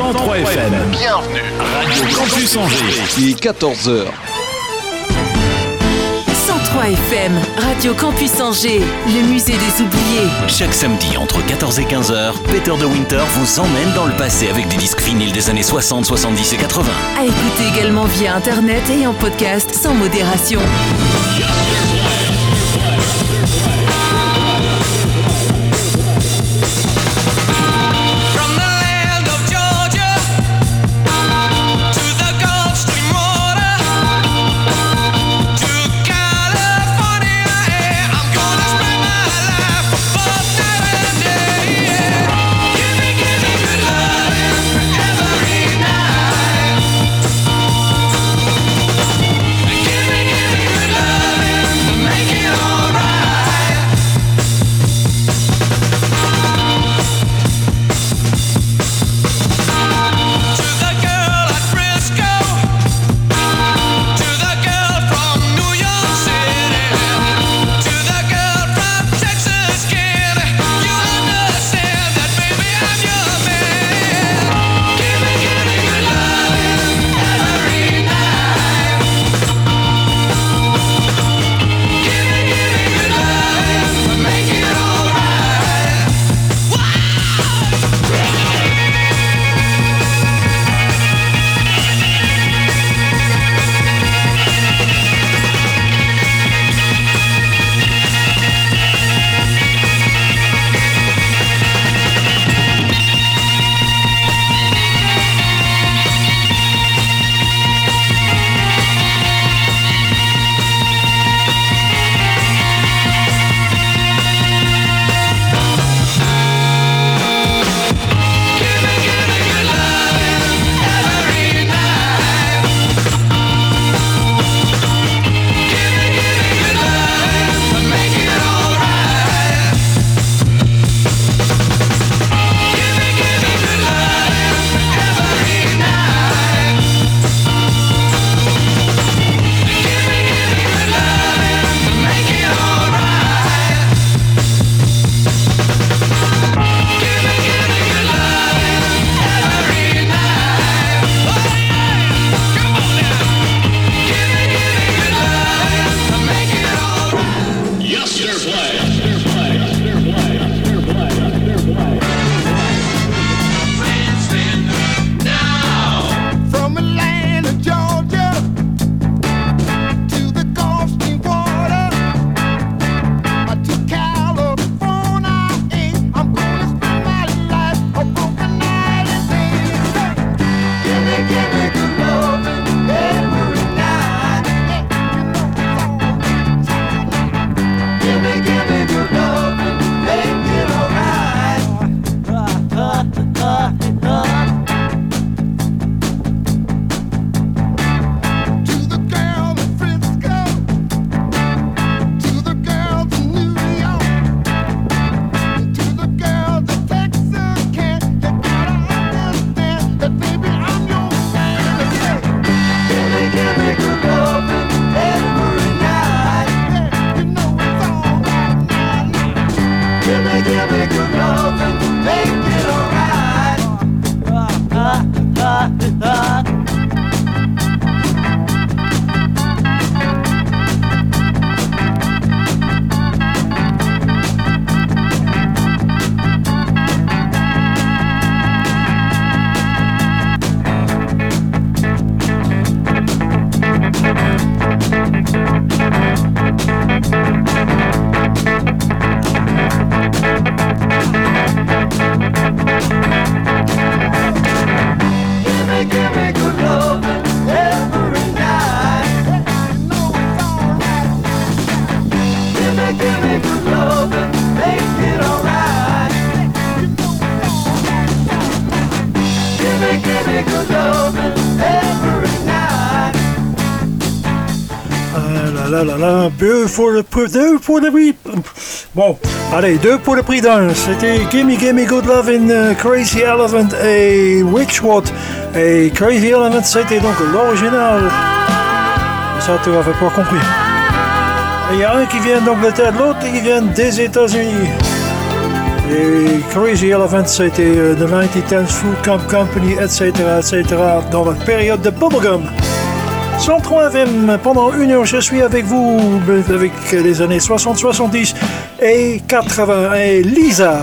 103 FM. Bienvenue. Radio Campus Angers. Il est 14h. 103 FM, Radio Campus Angers, le musée des oubliés. Chaque samedi entre 14 et 15h, Peter de Winter vous emmène dans le passé avec des disques vinyles des années 60, 70 et 80. À écouter également via internet et en podcast sans modération. Give me, give me good love and make it all. Deux pour le prix. Deux pour le prix. Bon, allez, deux pour le prix d'un. C'était Gimme Gimme Good Love in uh, Crazy Elephant et Witchwood. Et Crazy Elephant, c'était donc l'original. Ça, tu n'avais pas compris. Il y a un qui vient d'Angleterre, l'autre qui vient des États-Unis. Et Crazy Elephant, c'était The 90 Food Camp Company, etc., etc., dans la période de Bubblegum. 103 FM, pendant une heure, je suis avec vous, avec les années 60, 70 et 80. Et Lisa.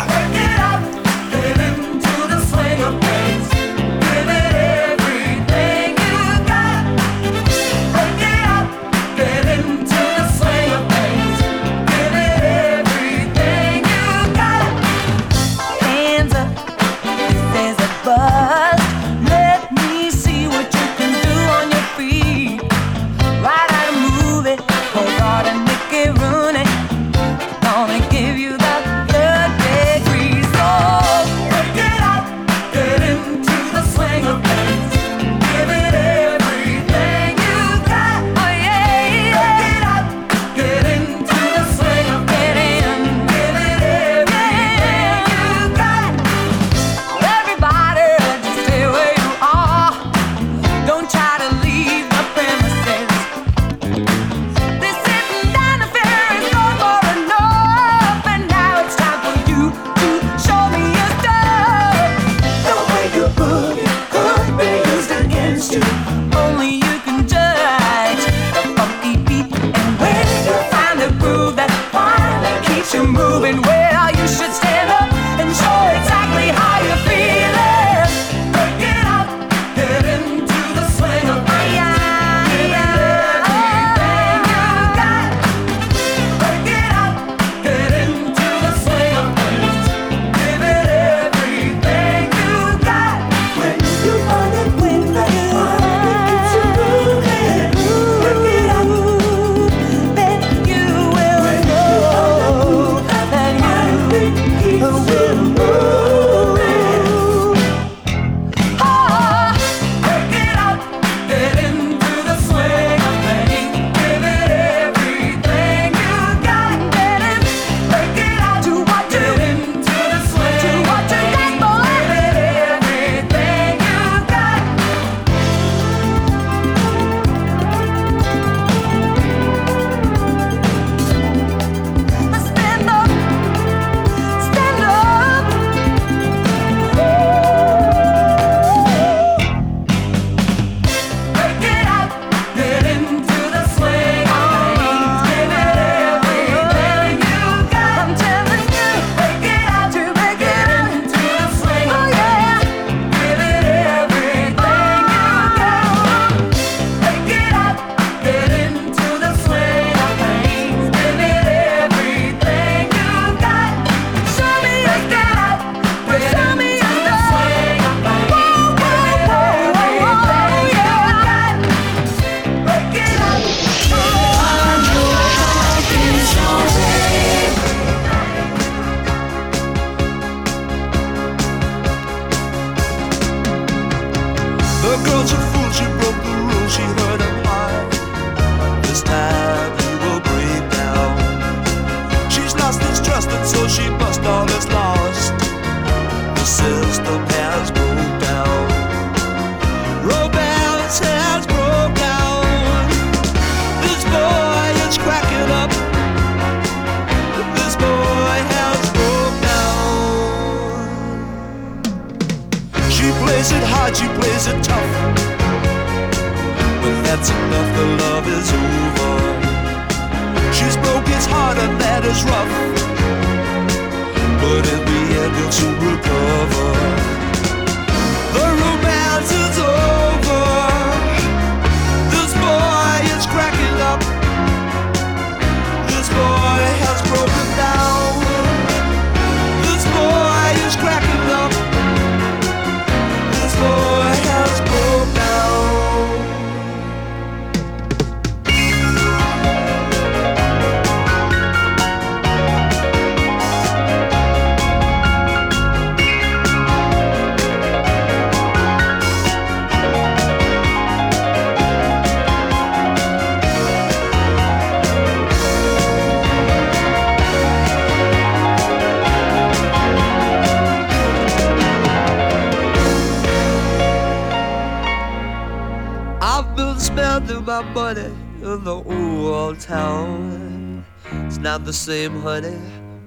The same, honey,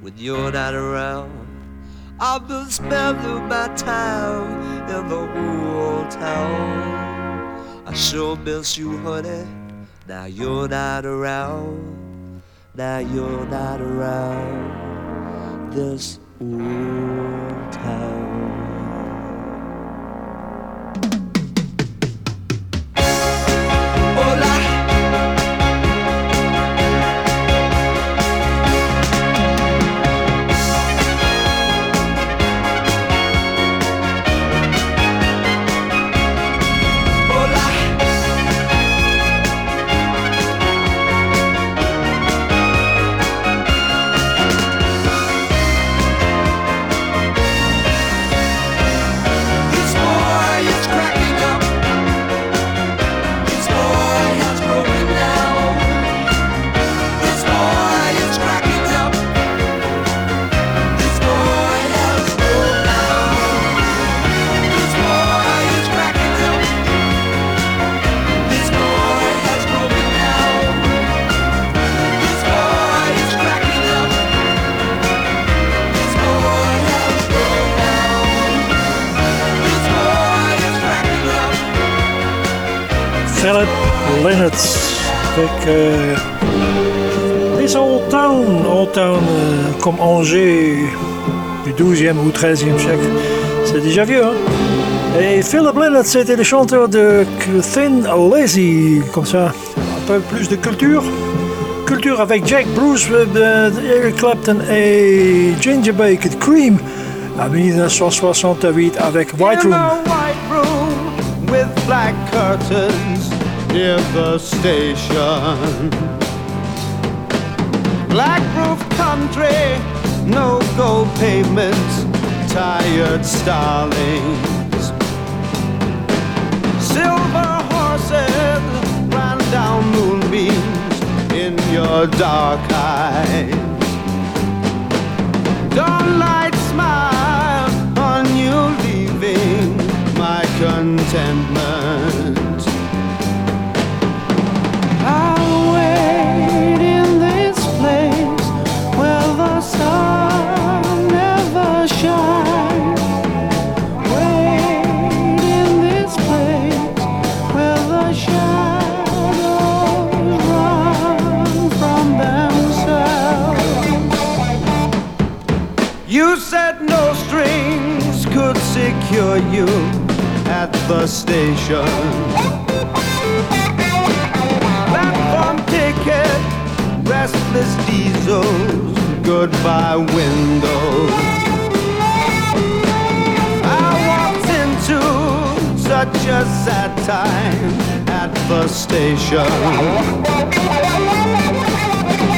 when you're not around. I've been spending my time in the old town. I sure miss you, honey. Now you're not around. Now you're not around this old avec euh, les Old Town, Old Town comme Angers du 12e ou 13e siècle. C'est déjà vieux, hein? Et Philip Lynott, c'était le chanteur de Thin Lazy, comme ça, un peu plus de culture. Culture avec Jack Bruce, euh, Eric Clapton et Ginger Baker Cream en 1968 avec White Room. White room with black curtains. Near the station. Black roof country, no gold pavements, tired starlings. Silver horses ran down moonbeams in your dark eyes. Dawnlight smile on you leaving my contentment. Secure you at the station. Platform ticket, restless diesels, goodbye windows. I walked into such a sad time at the station.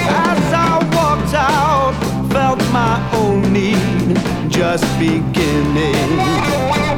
As I walked out, felt my own need just beginning.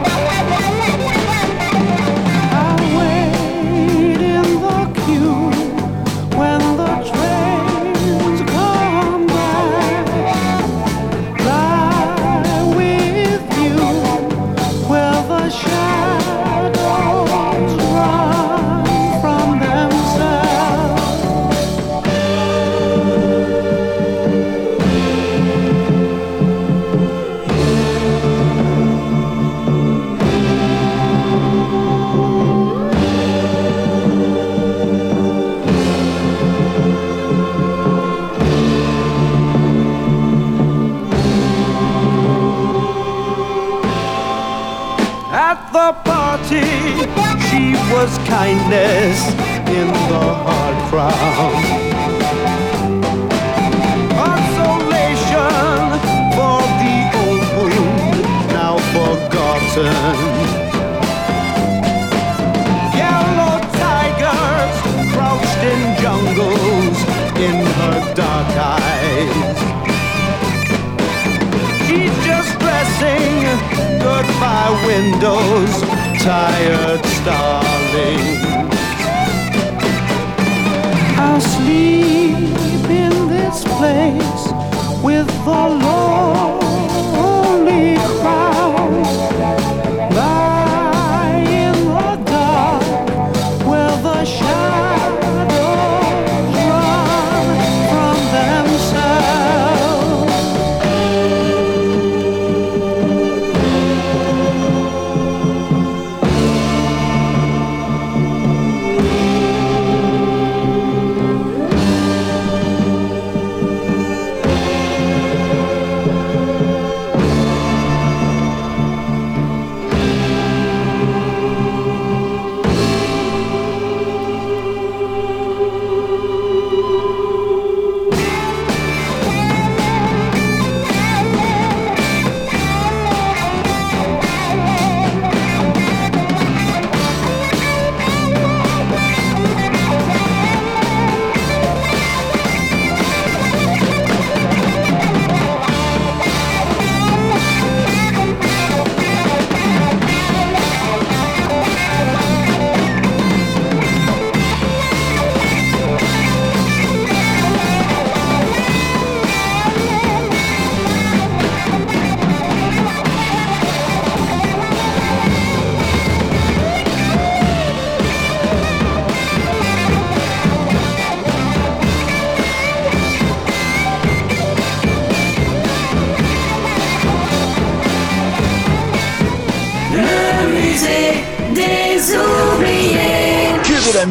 Was kindness in the hard crowd. Consolation for the old wound now forgotten. Yellow tigers crouched in jungles in her dark eyes. She's just dressing goodbye windows tired starling. I'll sleep in this place with the lonely crowd.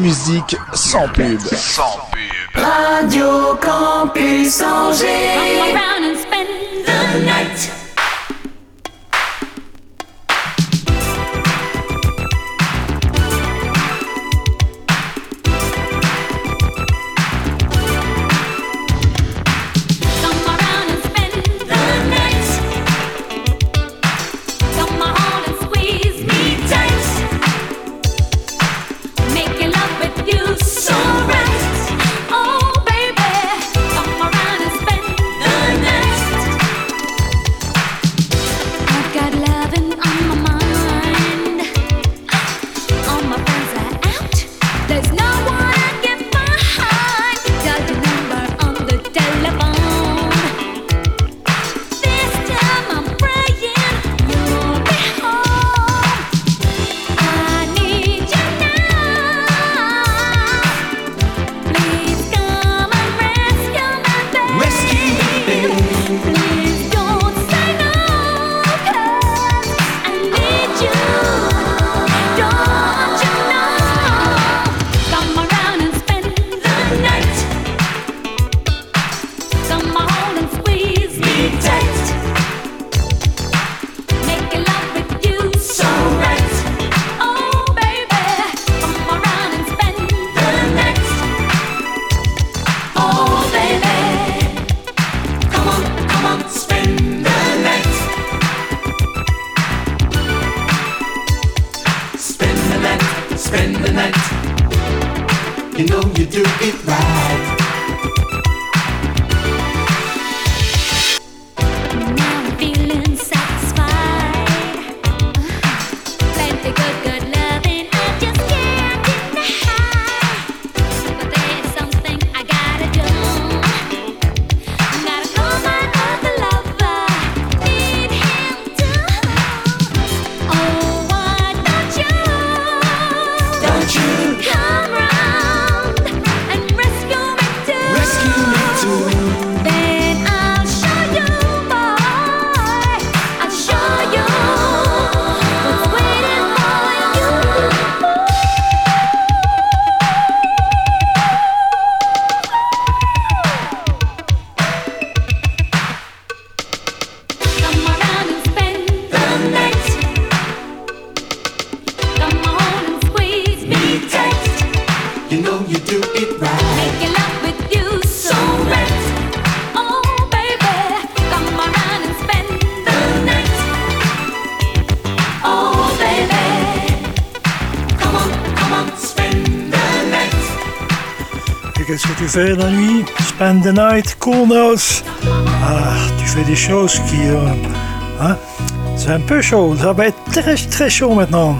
Musique sans pub. Sans pub. Radio Campus Angers. Come around and spend the night. Fais la nuit, spend the night, cool nose. Ah, tu fais des choses qui... Euh, hein? C'est un peu chaud, ça va être très très chaud maintenant.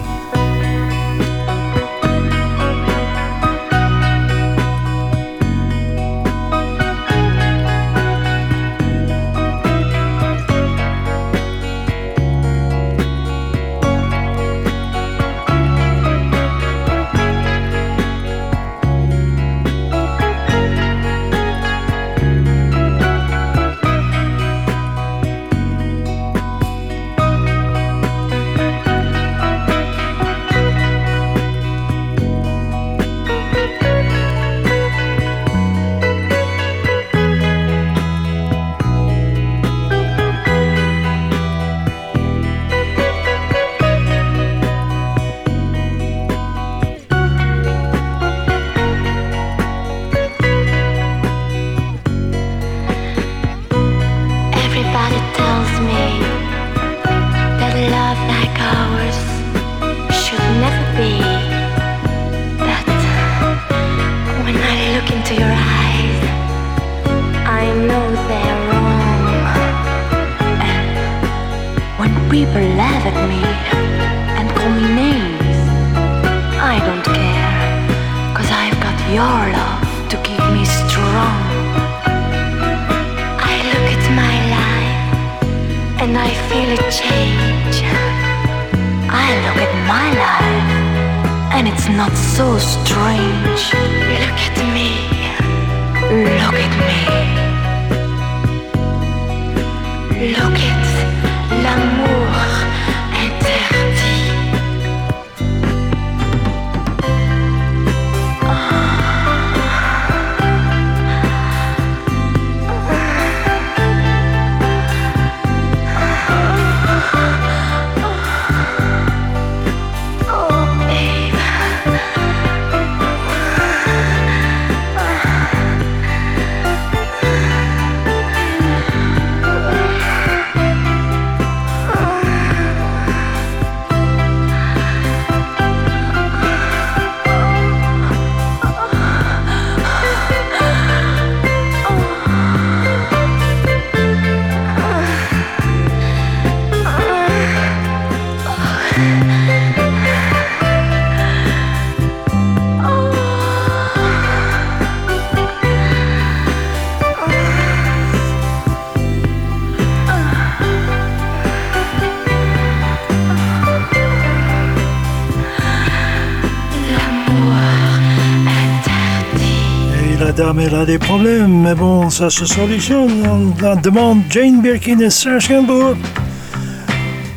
Dame, elle a des problèmes, mais bon, ça se solutionne. On demande Jane Birkin et Serge Gainsbourg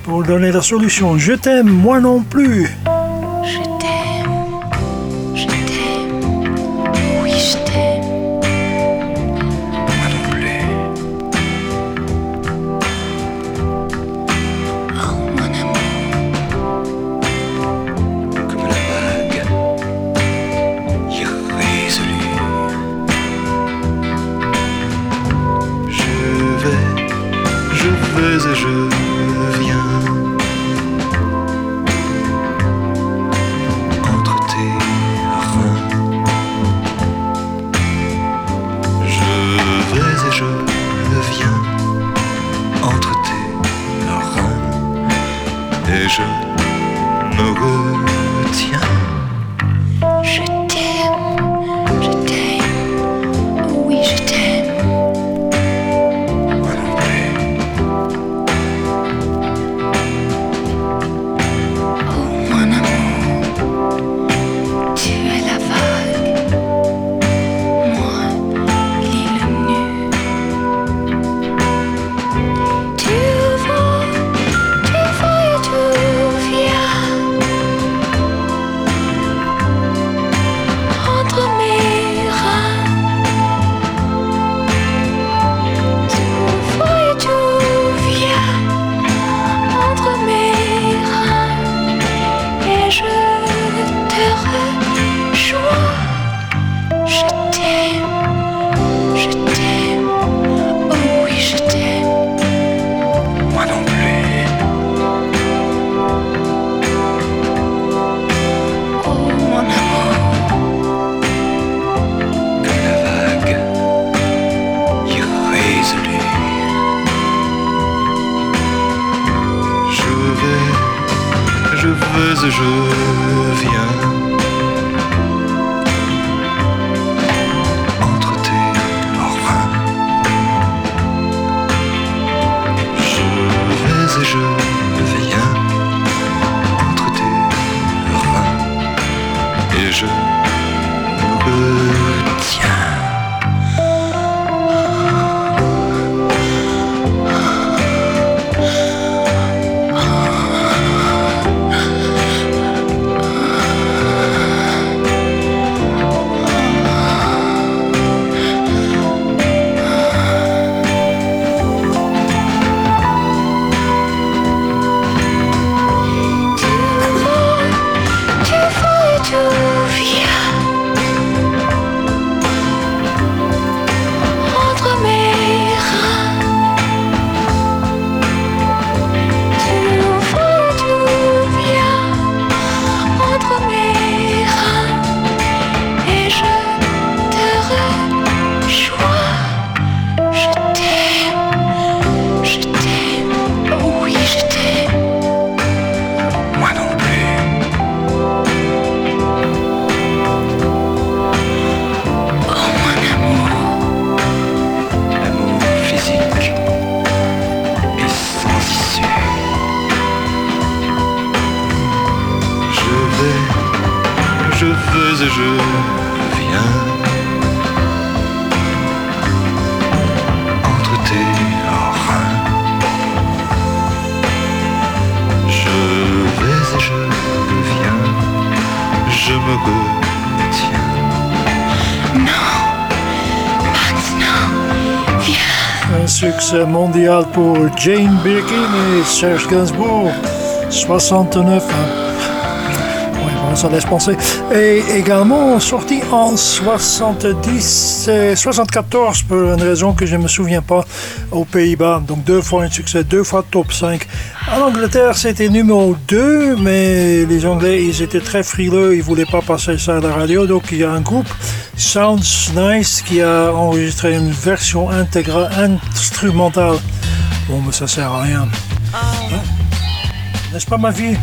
pour donner la solution. Je t'aime, moi non plus. Mondial pour Jane Birkin et Serge Gainsbourg. 69. Hein. Oui, bon, ça laisse penser. Et également sorti en 70, 74 pour une raison que je ne me souviens pas aux Pays-Bas. Donc deux fois un succès, deux fois top 5. En Angleterre, c'était numéro 2, mais les Anglais, ils étaient très frileux, ils ne voulaient pas passer ça à la radio. Donc il y a un groupe Sounds Nice qui a enregistré une version intégrale instrumentale. Bon, mais ça sert à rien. Hein? N'est-ce pas ma vie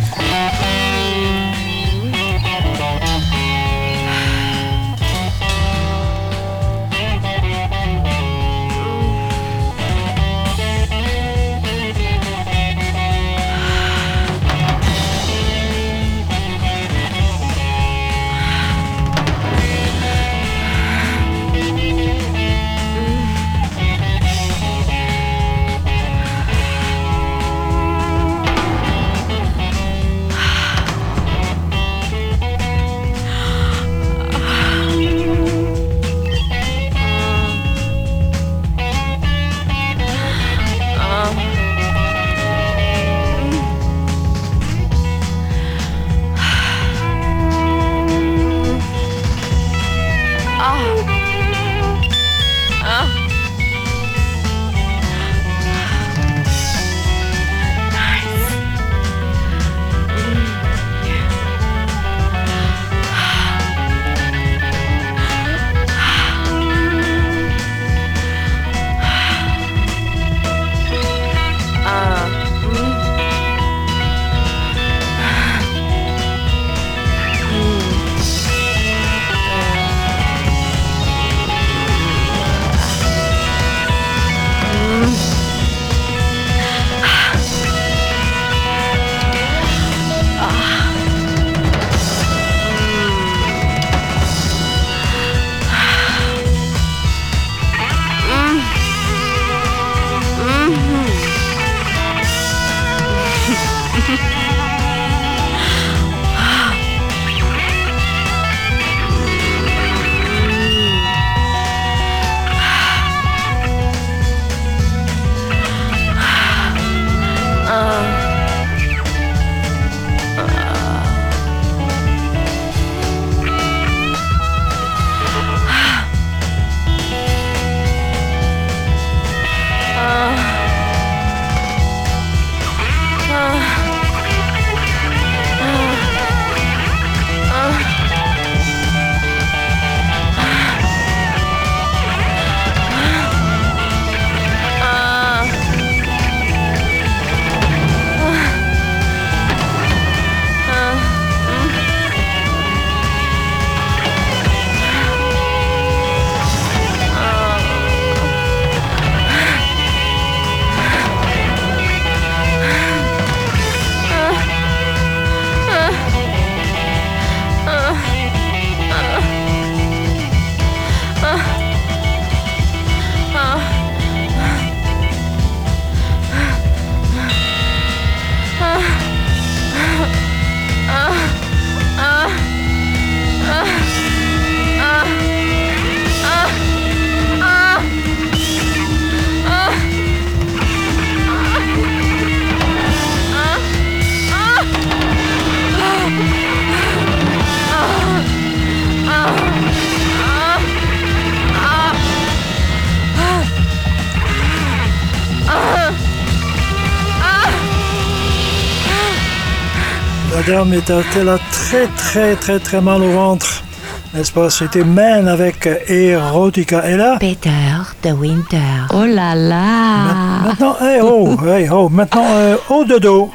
dame était là très très très très mal au ventre. N'est-ce pas? C'était Man avec Erotica. Et là? Peter de Winter. Oh là là Maintenant, hey oh, hey oh, maintenant, euh, au dodo.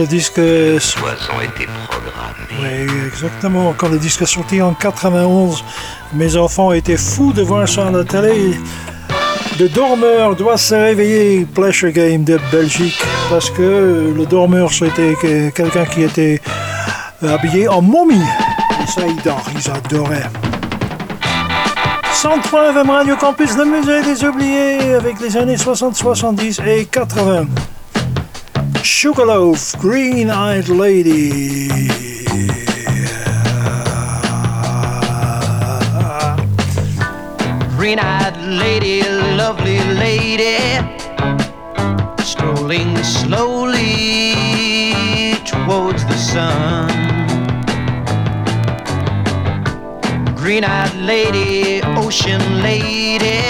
Le disque. ont été programmés. Oui, exactement. Quand le disque est sorti en 91, mes enfants étaient fous de voir ça à la télé. Le dormeur doit se réveiller, Pleasure Game de Belgique, parce que le dormeur c'était quelqu'un qui était habillé en momie. Et ça, ils, ils adoraient. 103 FM Radio Campus, le musée des oubliés, avec les années 60, 70 et 80. Sugarloaf, Green Eyed Lady. Green eyed lady, lovely lady, strolling slowly towards the sun. Green eyed lady, ocean lady,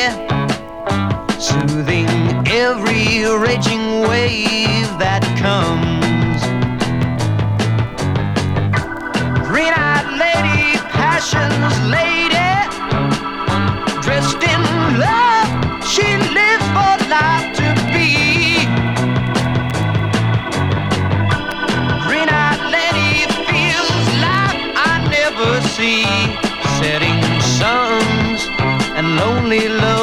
soothing every raging wave comes. Green eyed lady, passion's lady, dressed in love, she lives for life to be. Green eyed lady feels life I never see setting suns and lonely lovers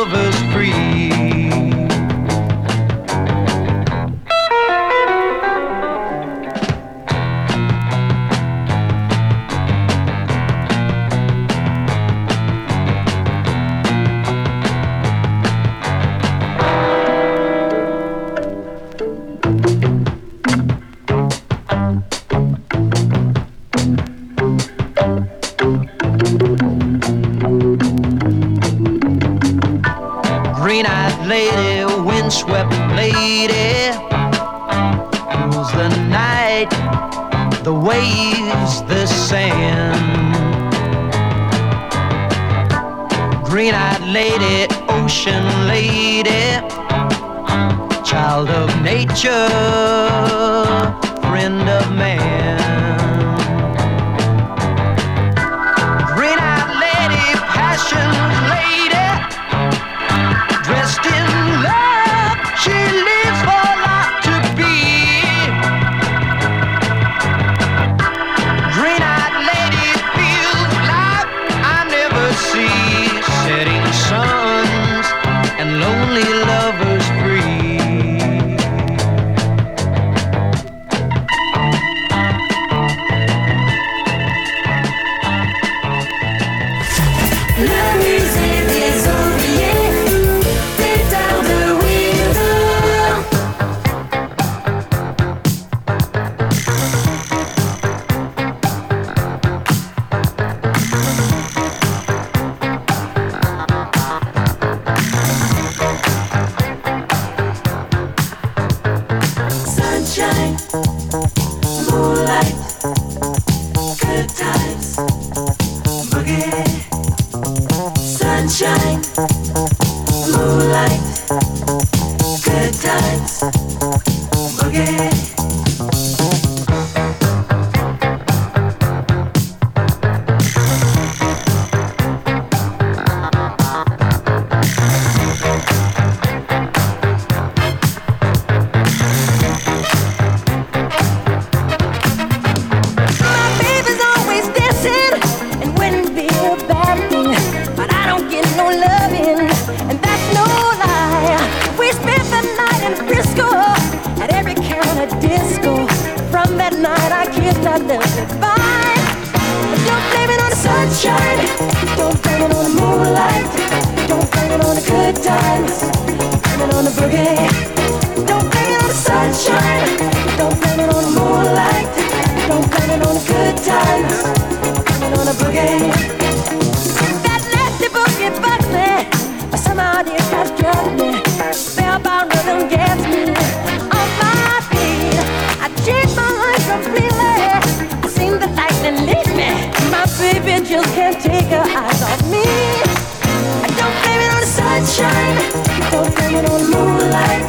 just can't take her eyes off me. I don't blame it on the sunshine. I don't blame it on the moonlight.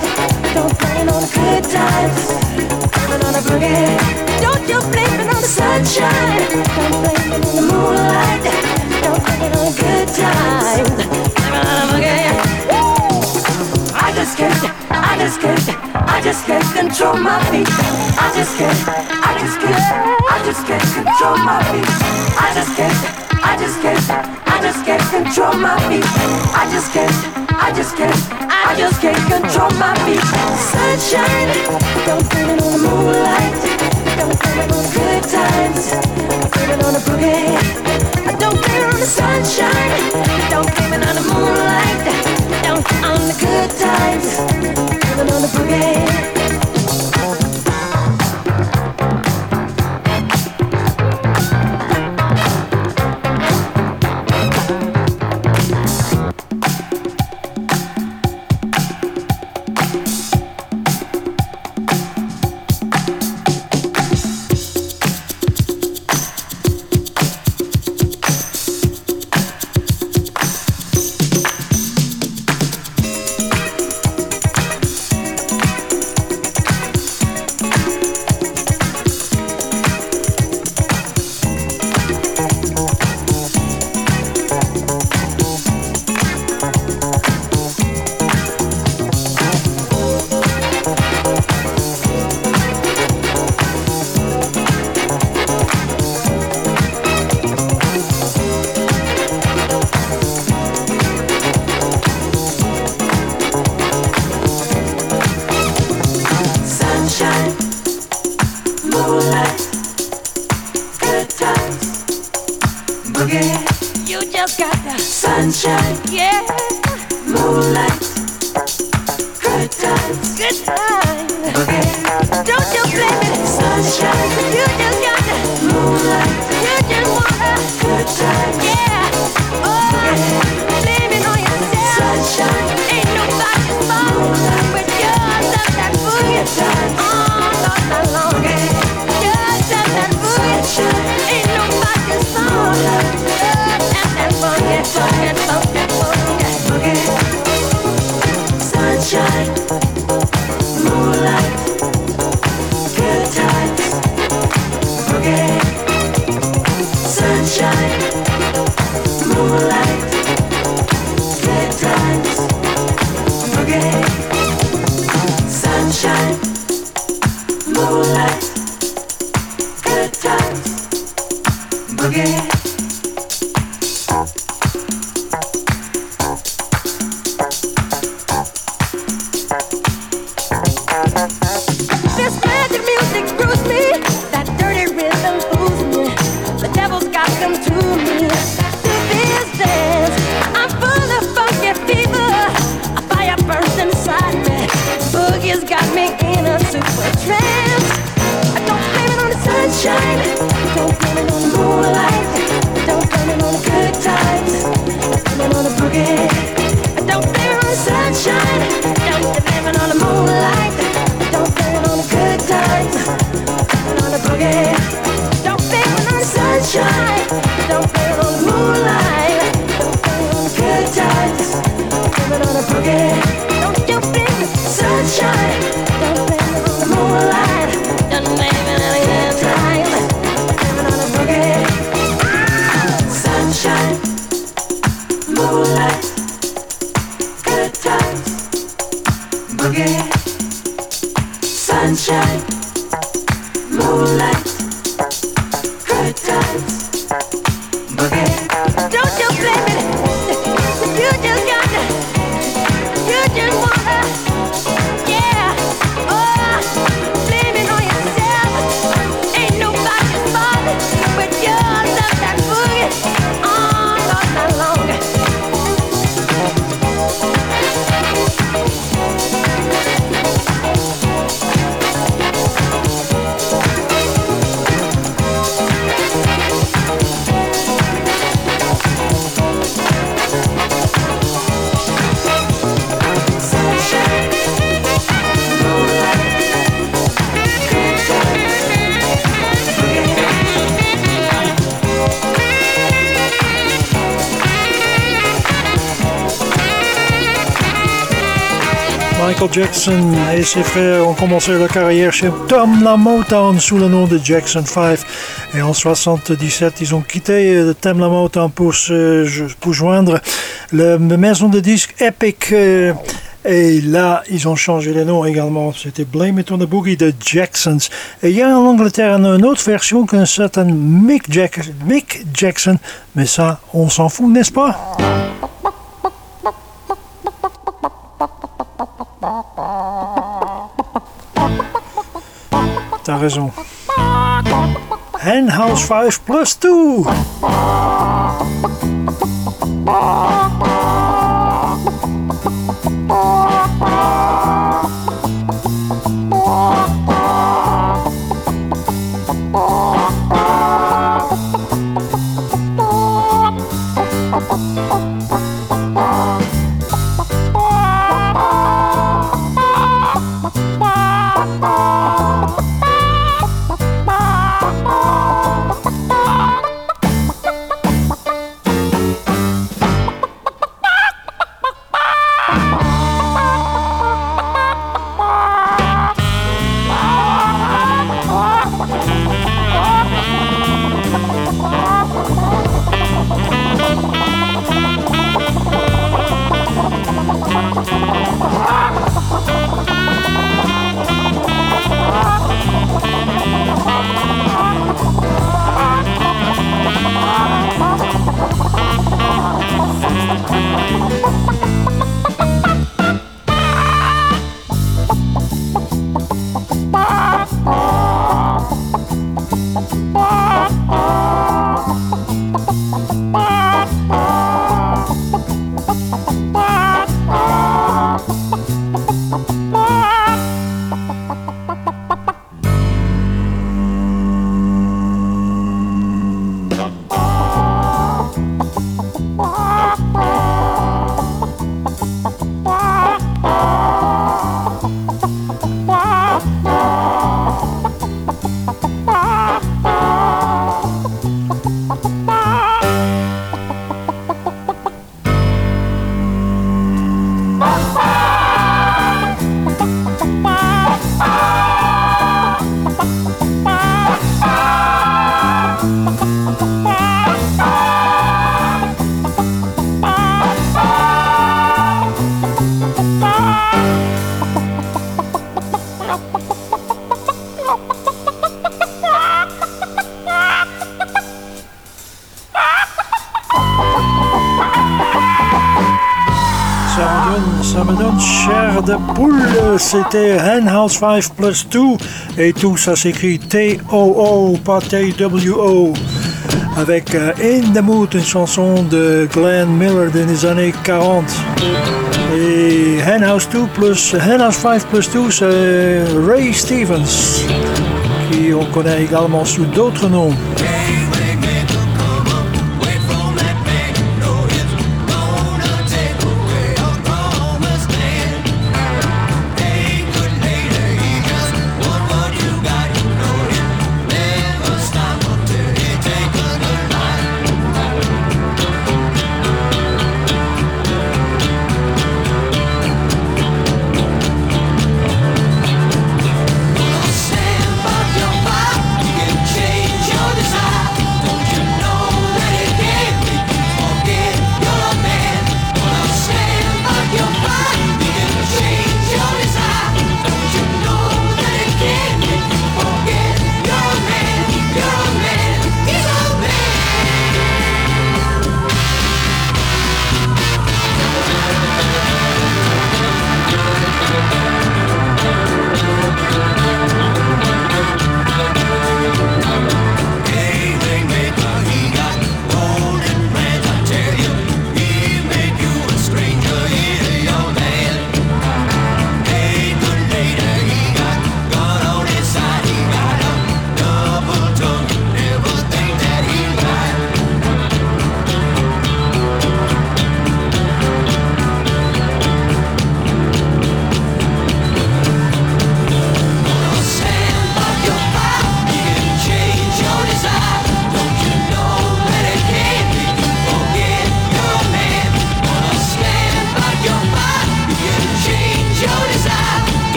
I don't blame it on the good times. Blame it on the boogie. Don't you blame it on the sunshine. Don't blame it on the moonlight. Don't blame it on the good times. Blame it on the boogie. I just can't. I just can't. I just can't control my feet. I just can't. I just can't just can't control my feet. I just can't, I just can't, I just can't control my feet. I just can't, I just can't. I just can't control my feet. Sunshine, don't blame it on the moonlight. Don't blame it on the good times. Don't blame it on the boogie. I don't blame it on the sunshine. Don't blame it on the moonlight. Don't on the good times. Blame it on the boogie. sunshine, yeah, moonlight, good times, good times. Okay, don't you blame it, sunshine. Yeah. Jackson et ses frères ont commencé leur carrière chez Tom La Motown sous le nom de Jackson 5. Et en 77, ils ont quitté euh, Tom La Motown pour, se, joindre la maison de disques Epic. Euh, et là, ils ont changé les noms également. C'était Blame It on the Boogie de Jacksons. Et il y a en Angleterre une autre version qu'un certain Mick, Jack Mick Jackson. Mais ça, on s'en fout, n'est-ce pas? T'as raison. Henhouse 5 plus 2 C'était Henhouse 5 plus 2. Et tout ça s'écrit T-O-O, pas T-W-O. Avec euh, In the Mood, une chanson de Glenn Miller des années 40. Et Henhouse 2 plus, Henhouse 5 plus 2, c'est Ray Stevens, qui on connaît également sous d'autres noms.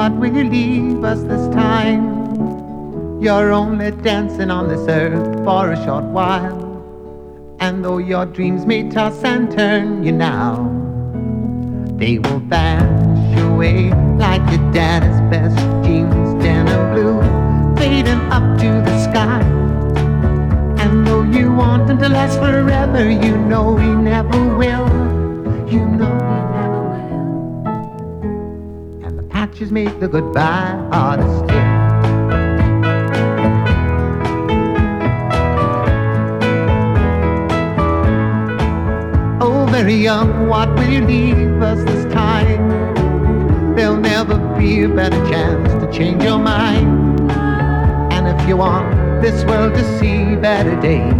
What will you leave us this time? You're only dancing on this earth for a short while. And though your dreams may toss and turn you now, they will vanish away like your daddy's best jeans, denim blue, fading up to the sky. And though you want them to last forever, you know the goodbye harder still. Oh, very young, what will you leave us this time? There'll never be a better chance to change your mind. And if you want this world to see better days,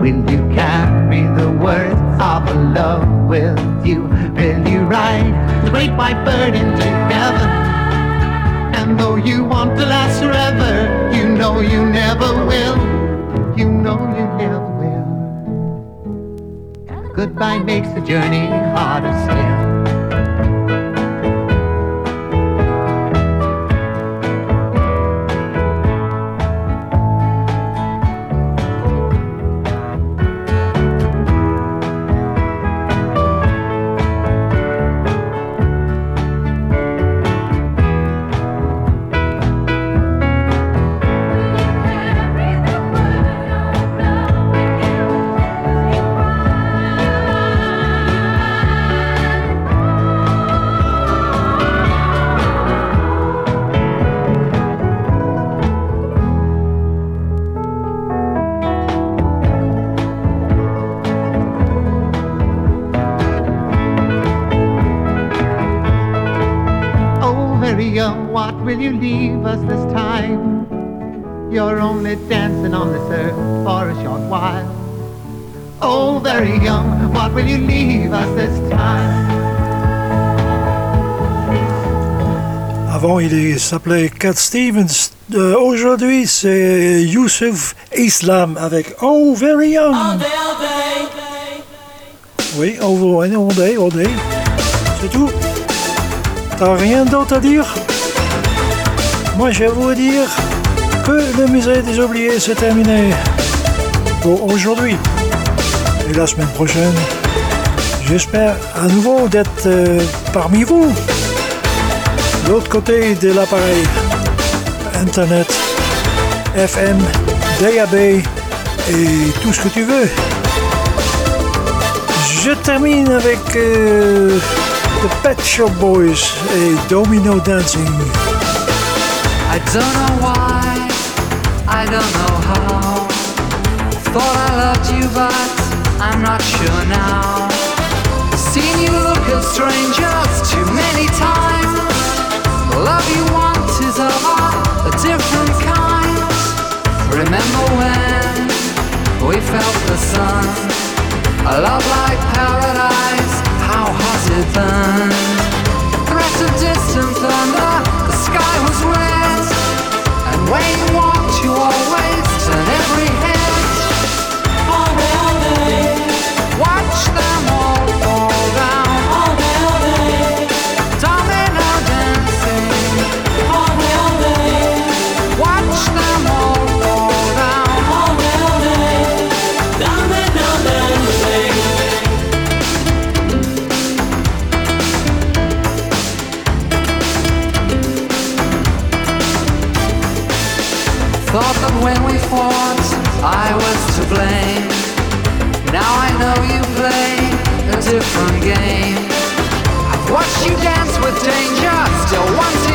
will you carry the words of love with you? Will the great white bird heaven? And though you want to last forever, you know you never will. You know you never will. Goodbye makes the journey harder still. While. Oh, very young, what will you leave us this time? Avant, il s'appelait Cat Stevens. Euh, Aujourd'hui, c'est Youssouf Islam avec Oh, Very Young. All day, all day. Oui, all day, all day, all day. C'est tout. T'as rien d'autre à dire? Moi, je vais vous dire que le musée des oubliés, c'est terminé pour aujourd'hui. Et la semaine prochaine, j'espère à nouveau d'être euh, parmi vous. L'autre côté de l'appareil, Internet, FM, DAB et tout ce que tu veux. Je termine avec euh, The Pet Shop Boys et Domino Dancing. I don't know why, I don't know. Thought I loved you, but I'm not sure now. Seen you look at strangers too many times. The love you want is of a different kind. Remember when we felt the sun? A love like paradise, how hot it burned. Threat of distant thunder, the sky was red. And when you walk, you always turn every head. When I was to blame. Now I know you play a different game. I've watched you dance with danger, still wanting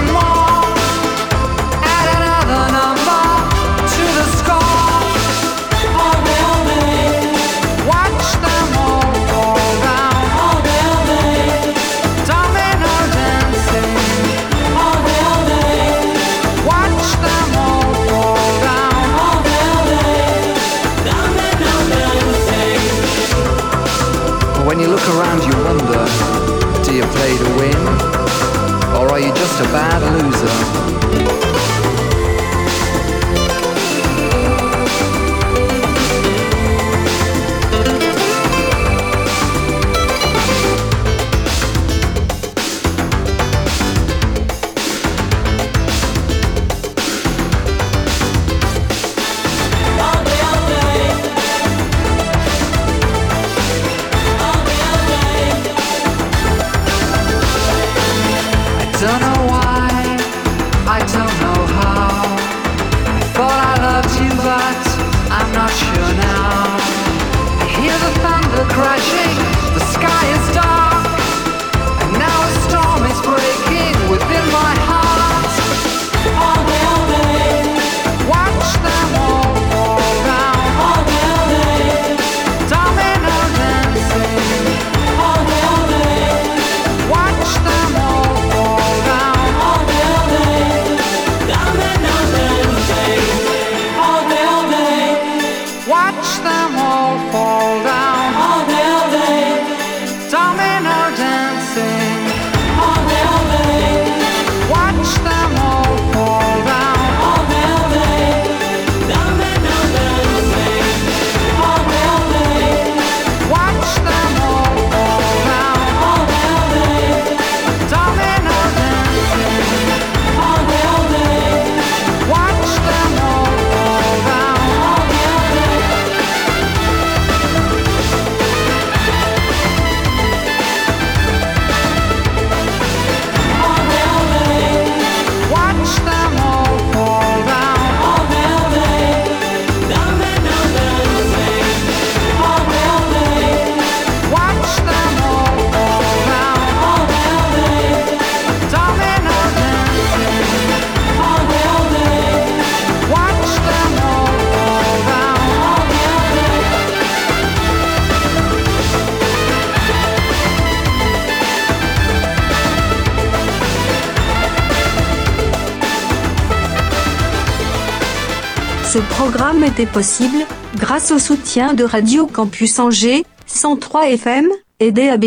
programme était possible grâce au soutien de Radio Campus Angers, 103 FM et DAB+,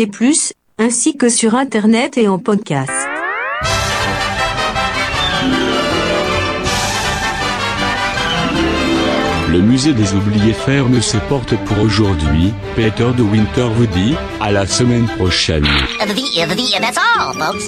ainsi que sur Internet et en podcast. Le musée des oubliés ferme ses portes pour aujourd'hui. Peter de Winter vous dit à la semaine prochaine. That's all, folks.